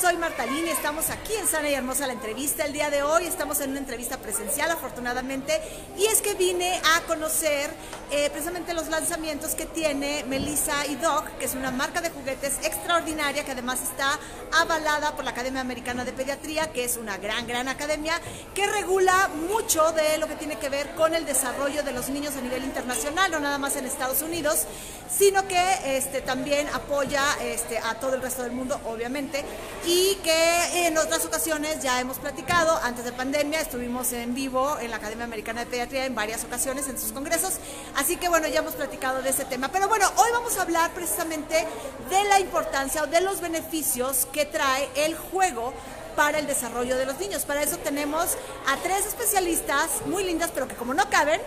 Soy Martalín y estamos aquí en Sana y Hermosa la entrevista. El día de hoy estamos en una entrevista presencial, afortunadamente, y es que vine a conocer eh, precisamente los lanzamientos que tiene Melissa y Doc, que es una marca de juguetes extraordinaria que además está avalada por la Academia Americana de Pediatría, que es una gran, gran academia que regula mucho de lo que tiene que ver con el desarrollo de los niños a nivel internacional, no nada más en Estados Unidos, sino que este, también apoya este, a todo el resto del mundo, obviamente y que en otras ocasiones ya hemos platicado, antes de pandemia estuvimos en vivo en la Academia Americana de Pediatría en varias ocasiones en sus congresos, así que bueno, ya hemos platicado de ese tema. Pero bueno, hoy vamos a hablar precisamente de la importancia o de los beneficios que trae el juego para el desarrollo de los niños. Para eso tenemos a tres especialistas muy lindas, pero que como no caben,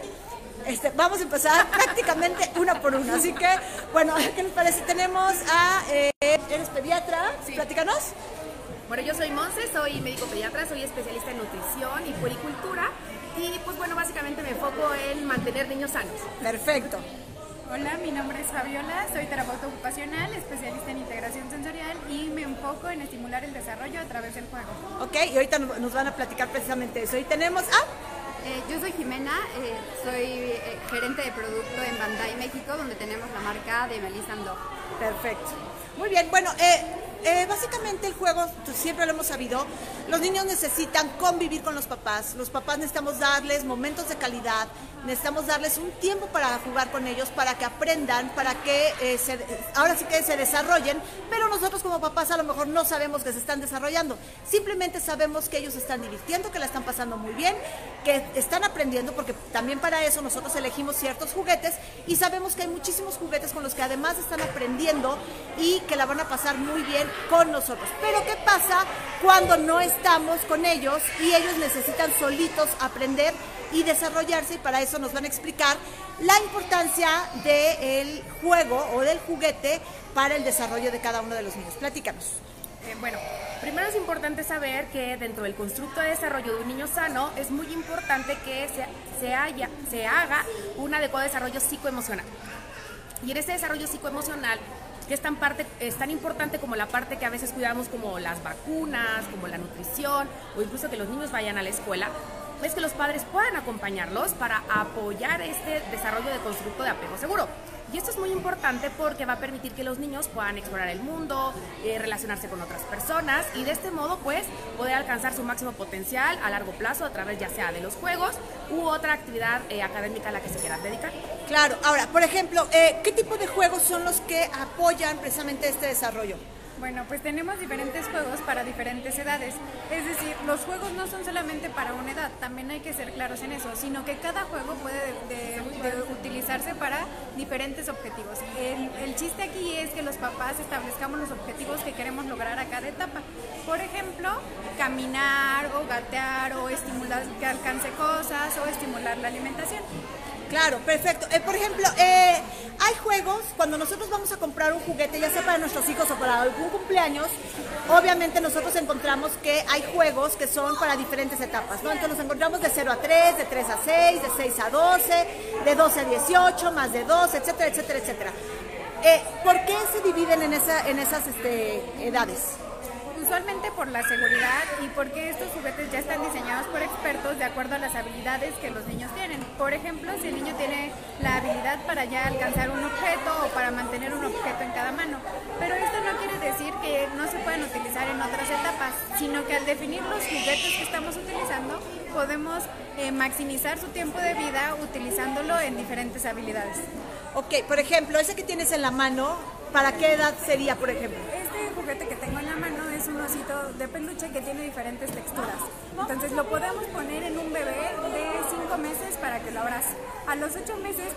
este, vamos a empezar prácticamente una por una. Así que, bueno, ¿qué les parece? Tenemos a. Eh, ¿Eres pediatra? Sí. Platícanos. Bueno, yo soy Monse, soy médico pediatra, soy especialista en nutrición y puericultura. Y pues bueno, básicamente me enfoco en mantener niños sanos. Perfecto. Hola, mi nombre es Fabiola, soy terapeuta ocupacional, especialista en integración sensorial y me enfoco en estimular el desarrollo a través del juego. Ok, y ahorita nos van a platicar precisamente eso. Y tenemos a... Eh, yo soy Jimena, eh, soy eh, gerente de producto en Bandai México, donde tenemos la marca de Melissa Dog. Perfecto. Muy bien, bueno, básicamente el juego, pues, siempre lo hemos sabido, los niños necesitan convivir con los papás, los papás necesitamos darles momentos de calidad, necesitamos darles un tiempo para jugar con ellos, para que aprendan, para que eh, ahora sí que se desarrollen, pero nosotros como papás a lo mejor no sabemos que se están desarrollando, simplemente sabemos que ellos están divirtiendo, que la están pasando muy bien, que están aprendiendo, porque también para eso nosotros elegimos ciertos juguetes y sabemos que hay muchísimos juguetes con los que además están aprendiendo y que la van a pasar muy bien con nosotros. Pero ¿qué pasa cuando no estamos con ellos y ellos necesitan solitos aprender? y desarrollarse y para eso nos van a explicar la importancia del juego o del juguete para el desarrollo de cada uno de los niños. Platícanos. Eh, bueno, primero es importante saber que dentro del constructo de desarrollo de un niño sano es muy importante que se, se, haya, se haga un adecuado desarrollo psicoemocional. Y en ese desarrollo psicoemocional que es tan, parte, es tan importante como la parte que a veces cuidamos como las vacunas, como la nutrición o incluso que los niños vayan a la escuela, es que los padres puedan acompañarlos para apoyar este desarrollo de constructo de apego seguro. Y esto es muy importante porque va a permitir que los niños puedan explorar el mundo, eh, relacionarse con otras personas y de este modo pues poder alcanzar su máximo potencial a largo plazo a través ya sea de los juegos u otra actividad eh, académica a la que se quieran dedicar. Claro, ahora, por ejemplo, eh, ¿qué tipo de juegos son los que apoyan precisamente este desarrollo? Bueno, pues tenemos diferentes juegos para diferentes edades. Es decir, los juegos no son solamente para una edad, también hay que ser claros en eso, sino que cada juego puede utilizarse para diferentes objetivos. El, chiste aquí es que los papás establezcamos los objetivos que queremos lograr a cada etapa. Por ejemplo, caminar o gatear o estimular que alcance cosas o estimular la alimentación. Claro, perfecto. Eh, por ejemplo, eh, hay juegos, cuando nosotros vamos a comprar un juguete, ya sea para nuestros hijos o para algún cumpleaños, obviamente nosotros encontramos que hay juegos que son para diferentes etapas, ¿no? Entonces nos encontramos de 0 a 3, de 3 a 6, de 6 a 12, de 12 a 18, más de 2, etcétera, etcétera, etcétera. Eh, ¿Por qué se dividen en, esa, en esas este, edades? Usualmente por la seguridad y porque estos juguetes ya están diseñados por expertos de acuerdo a las habilidades que los niños tienen. Por ejemplo, si el niño tiene la habilidad para ya alcanzar un objeto o para mantener un objeto en cada mano. Pero esto no quiere decir que no se puedan utilizar en otras etapas, sino que al definir los juguetes que estamos utilizando, podemos eh, maximizar su tiempo de vida utilizándolo en diferentes habilidades. Ok, por ejemplo, ese que tienes en la mano, ¿para qué edad sería, por ejemplo? Este juguete osito de peluche que tiene diferentes texturas. Entonces lo podemos poner en un bebé de 5 meses para que lo abrace. A los 8 meses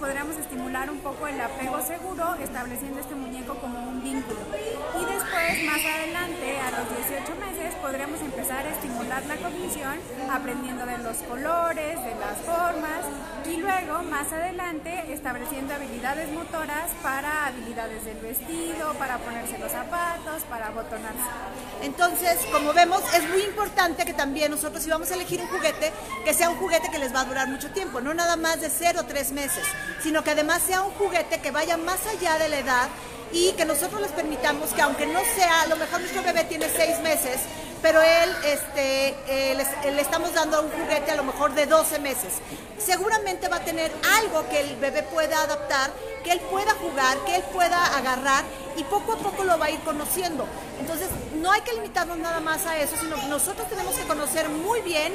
podríamos estimular un poco el apego seguro estableciendo este muñeco como un vínculo. Y después, más adelante, a los 18 meses, podríamos empezar a estimular la cognición aprendiendo de los colores, de las formas y luego más adelante estableciendo habilidades motoras para habilidades del vestido, para ponerse los zapatos, para abotonarse. Entonces, como vemos, es muy importante que también nosotros si vamos a elegir un juguete, que sea un juguete que les va a durar mucho tiempo, no nada más de cero o tres meses, sino que además sea un juguete que vaya más allá de la edad y que nosotros les permitamos que aunque no sea, a lo mejor nuestro bebé tiene seis meses, pero él, este, eh, le, le estamos dando un juguete a lo mejor de 12 meses. Seguramente va a tener algo que el bebé pueda adaptar, que él pueda jugar, que él pueda agarrar y poco a poco lo va a ir conociendo. Entonces, no hay que limitarnos nada más a eso, sino que nosotros tenemos que conocer muy bien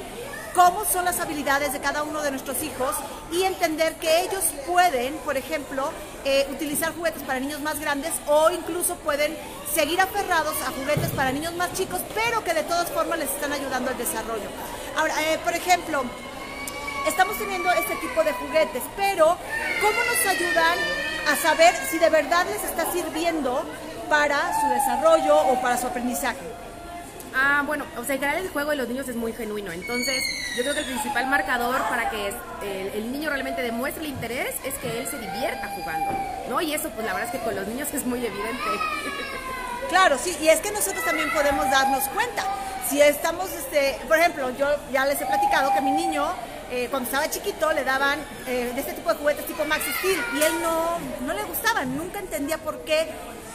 cómo son las habilidades de cada uno de nuestros hijos y entender que ellos pueden, por ejemplo, eh, utilizar juguetes para niños más grandes o incluso pueden seguir aferrados a juguetes para niños más chicos, pero que de todas formas les están ayudando al desarrollo. Ahora, eh, por ejemplo, estamos teniendo este tipo de juguetes, pero ¿cómo nos ayudan a saber si de verdad les está sirviendo para su desarrollo o para su aprendizaje? Ah, bueno, o sea, en general el juego de los niños es muy genuino, entonces yo creo que el principal marcador para que el, el, niño realmente demuestre el interés es que él se divierta jugando, ¿no? Y eso, pues la verdad es que con los niños es muy evidente. Claro, sí, y es que nosotros también podemos darnos cuenta. Si estamos, este, por ejemplo, yo ya les he platicado que mi niño, eh, cuando estaba chiquito, le daban eh, de este tipo de juguetes tipo Max Steel y él no, no le gustaban, nunca entendía por qué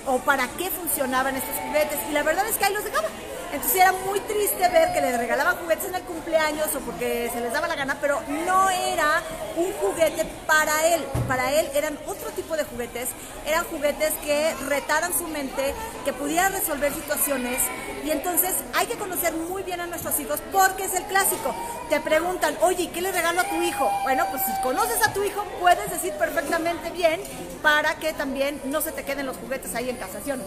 o para qué funcionaban estos juguetes y la verdad es que ahí los dejaba. Entonces era muy triste ver que le regalaban juguetes en el cumpleaños o porque se les daba la gana, pero no era un juguete para él. Para él eran otro tipo de juguetes, eran juguetes que retaran su mente, que pudieran resolver situaciones. Y entonces hay que conocer muy bien a nuestros hijos porque es el clásico. Te preguntan, oye, ¿qué le regalo a tu hijo? Bueno, pues si conoces a tu hijo, puedes decir perfectamente bien para que también no se te queden los juguetes ahí en casa, ¿sí no?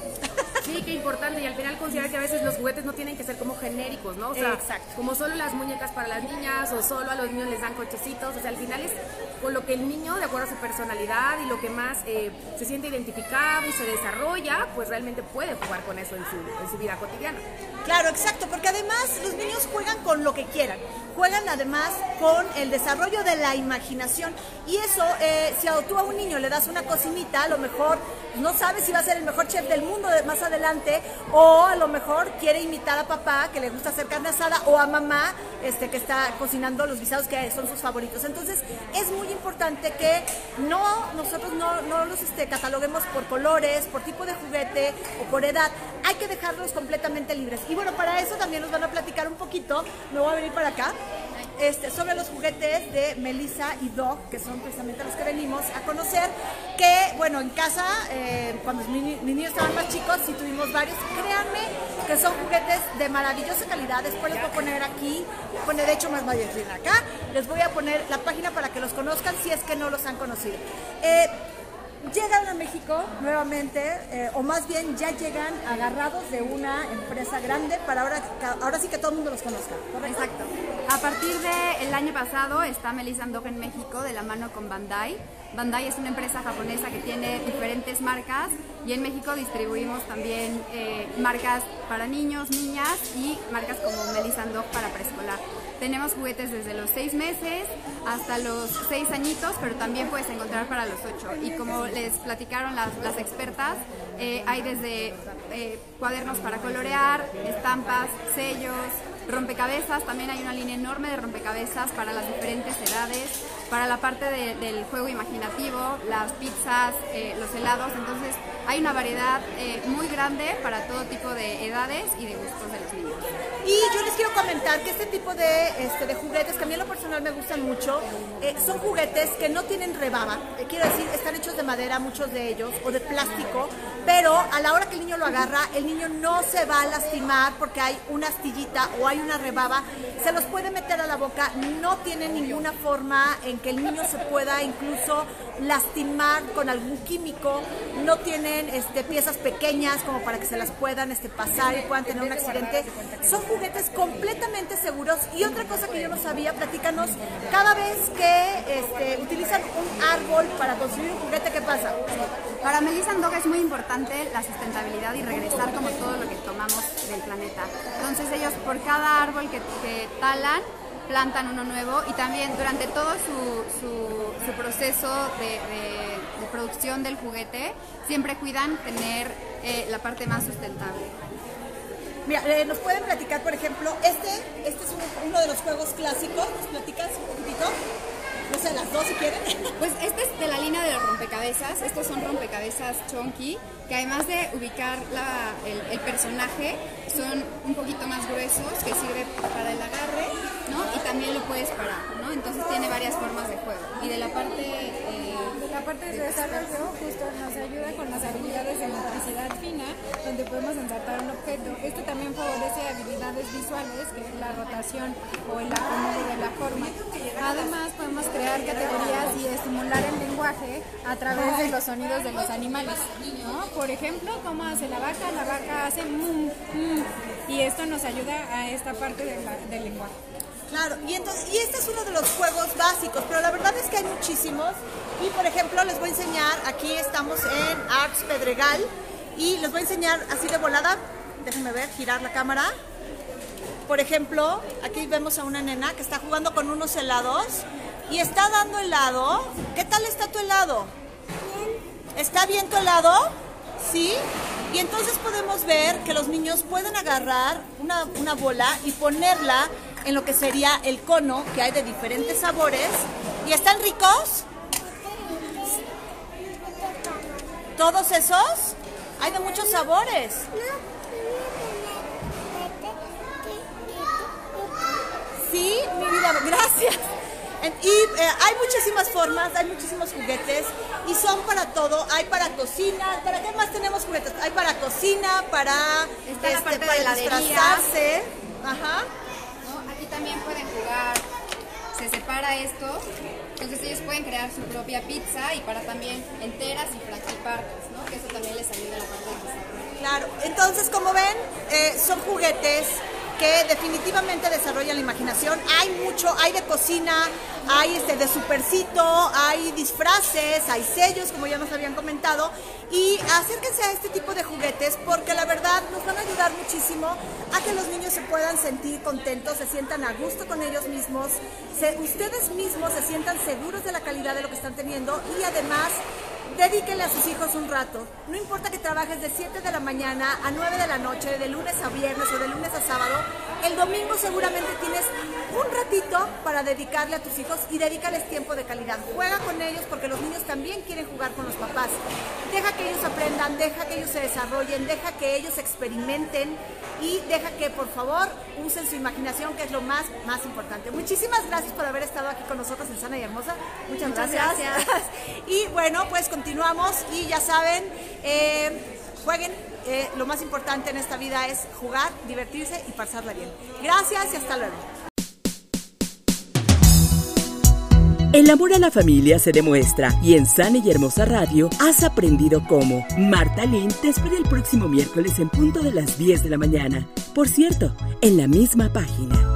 Sí, qué importante. Y al final considerar que a veces los juguetes no tienen que ser como genéricos, ¿no? O sea, Exacto. como solo las muñecas para las niñas o solo a los niños les dan cochecitos. O sea, al final es con lo que el niño, de acuerdo a su personalidad y lo que más eh, se siente identificado y se desarrolla, pues realmente puede jugar con eso en su, en su vida cotidiana. Claro, exacto, porque además los niños juegan con lo que quieran. Juegan además con el desarrollo de la imaginación. Y eso, eh, si tú a un niño le das una cocinita, a lo mejor no sabes si va a ser el mejor chef del mundo más adelante, o a lo mejor quiere imitar a papá que le gusta hacer carne asada, o a mamá este, que está cocinando los guisados que son sus favoritos. Entonces, es muy importante que no nosotros no, no los este, cataloguemos por colores, por tipo de juguete o por edad. Hay que dejarlos completamente libres. Y bueno, para eso también nos van a platicar un poquito, me voy a venir para acá, este, sobre los juguetes de Melissa y Doc, que son precisamente los que venimos a conocer, que bueno, en casa, eh, cuando mis, ni- mis niños estaban más chicos, sí tuvimos varios, créanme que son juguetes de maravillosa calidad, después les voy a poner aquí, pone de hecho más bien acá, les voy a poner la página para que los conozcan si es que no los han conocido. Eh, Llegan a México nuevamente, eh, o más bien ya llegan agarrados de una empresa grande para ahora, ahora sí que todo el mundo los conozca. ¿correcto? Exacto. A partir del año pasado está Melissa Andog en México de la mano con Bandai. Bandai es una empresa japonesa que tiene diferentes marcas y en México distribuimos también eh, marcas para niños, niñas y marcas como Melissa Andog para preescolar. Tenemos juguetes desde los seis meses hasta los seis añitos, pero también puedes encontrar para los ocho. Y como les platicaron las, las expertas, eh, hay desde eh, cuadernos para colorear, estampas, sellos, rompecabezas. También hay una línea enorme de rompecabezas para las diferentes edades, para la parte de- del juego imaginativo, las pizzas, eh, los helados. Entonces hay una variedad muy grande para todo tipo de edades y de gustos de los niños. Y yo les quiero comentar que este tipo de, este, de juguetes, que a mí en lo personal me gustan mucho, eh, son juguetes que no tienen rebaba. Eh, quiero decir, están hechos de madera, muchos de ellos, o de plástico, pero a la hora que el niño lo agarra, el niño no se va a lastimar porque hay una astillita o hay una rebaba. Se los puede meter a la boca, no tiene ninguna forma en que el niño se pueda incluso lastimar con algún químico, no tienen este, piezas pequeñas como para que se las puedan este, pasar y puedan tener un accidente. Son juguetes completamente seguros. Y otra cosa que yo no sabía, platícanos, cada vez que este, utilizan un árbol para construir un juguete, ¿qué pasa? Para Melissa Andog es muy importante la sustentabilidad y regresar como todo lo que tomamos del planeta. Entonces ellos por cada árbol que, talan, plantan uno nuevo y también durante todo su, proceso de, producción del juguete siempre cuidan tener eh, la parte más sustentable. Mira, eh, nos pueden platicar, por ejemplo, este, este es uno, de los juegos clásicos, ¿nos platicas un poquitito? No sé, las dos si quieren. Pues este es de la línea de los rompecabezas. Estos son rompecabezas chunky, que además de ubicar el, personaje, son un poquito más gruesos, que sirve para el agarre, ¿no? Y también lo puedes parar, ¿no? Entonces tiene varias formas de juego. Y de la parte... Eh, la parte de desarrollo justo nos ayuda con las habilidades de motricidad fina, donde podemos ensartar un objeto. Esto también favorece habilidades visuales, que es la rotación o el acomodo de la forma. Además, podemos crear categorías y estimular el lenguaje a través de los sonidos de los animales. Por ejemplo, cómo hace la vaca, la vaca hace mum, mum, y esto nos ayuda a esta parte del lenguaje. Claro, y, entonces, y este es uno de los juegos básicos, pero la verdad es que hay muchísimos. Y por ejemplo, les voy a enseñar, aquí estamos en Arts Pedregal, y les voy a enseñar así de volada, déjenme ver, girar la cámara. Por ejemplo, aquí vemos a una nena que está jugando con unos helados y está dando helado. ¿Qué tal está tu helado? ¿Está bien tu helado? ¿Sí? Y entonces podemos ver que los niños pueden agarrar una, una bola y ponerla en lo que sería el cono, que hay de diferentes sabores. ¿Y están ricos? ¿Todos esos? Hay de muchos sabores. Sí, mi vida, gracias. Y eh, hay muchísimas formas, hay muchísimos juguetes y son para todo. Hay para cocina, ¿para qué más tenemos juguetes? Hay para cocina, para, este, para disfrazarse. Ajá. También pueden jugar, se separa esto, entonces ellos pueden crear su propia pizza y para también enteras y partes, ¿no? Que eso también les ayuda a la parte de Claro, entonces como ven, eh, son juguetes que definitivamente desarrollan la imaginación. Hay mucho, hay de cocina, hay este de supercito, hay disfraces, hay sellos, como ya nos habían comentado. Y acérquense a este tipo de juguetes porque la verdad nos van a ayudar muchísimo a que los niños se puedan sentir contentos, se sientan a gusto con ellos mismos, ustedes mismos se sientan seguros de la calidad de lo que están teniendo y además Dedíquenle a sus hijos un rato. No importa que trabajes de 7 de la mañana a 9 de la noche, de lunes a viernes o de lunes a sábado, el domingo seguramente tienes un ratito para dedicarle a tus hijos y dedícales tiempo de calidad. Juega con ellos porque los niños también quieren jugar con los papás. Deja que ellos aprendan, deja que ellos se desarrollen, deja que ellos experimenten y deja que por favor usen su imaginación, que es lo más, más importante. Muchísimas gracias por haber estado aquí con nosotros en Sana y Hermosa. Muchas, gracias. y bueno, pues continuamos y ya saben, eh, jueguen. Eh, lo más importante en esta vida es jugar, divertirse y pasarla bien. Gracias y hasta luego. El amor a la familia se demuestra y en Sana y Hermosa Radio has aprendido cómo. Marta Lynn te espera el próximo miércoles en punto de las 10 de la mañana. Por cierto, en la misma página.